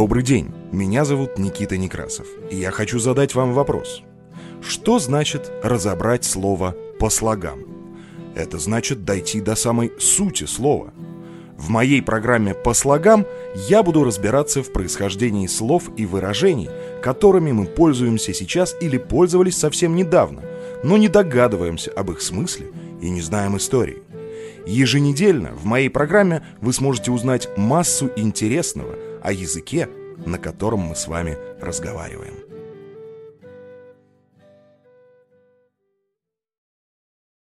Добрый день, меня зовут Никита Некрасов, и я хочу задать вам вопрос. Что значит разобрать слово по слогам? Это значит дойти до самой сути слова. В моей программе «По слогам» я буду разбираться в происхождении слов и выражений, которыми мы пользуемся сейчас или пользовались совсем недавно, но не догадываемся об их смысле и не знаем истории. Еженедельно в моей программе вы сможете узнать массу интересного о языке, на котором мы с вами разговариваем.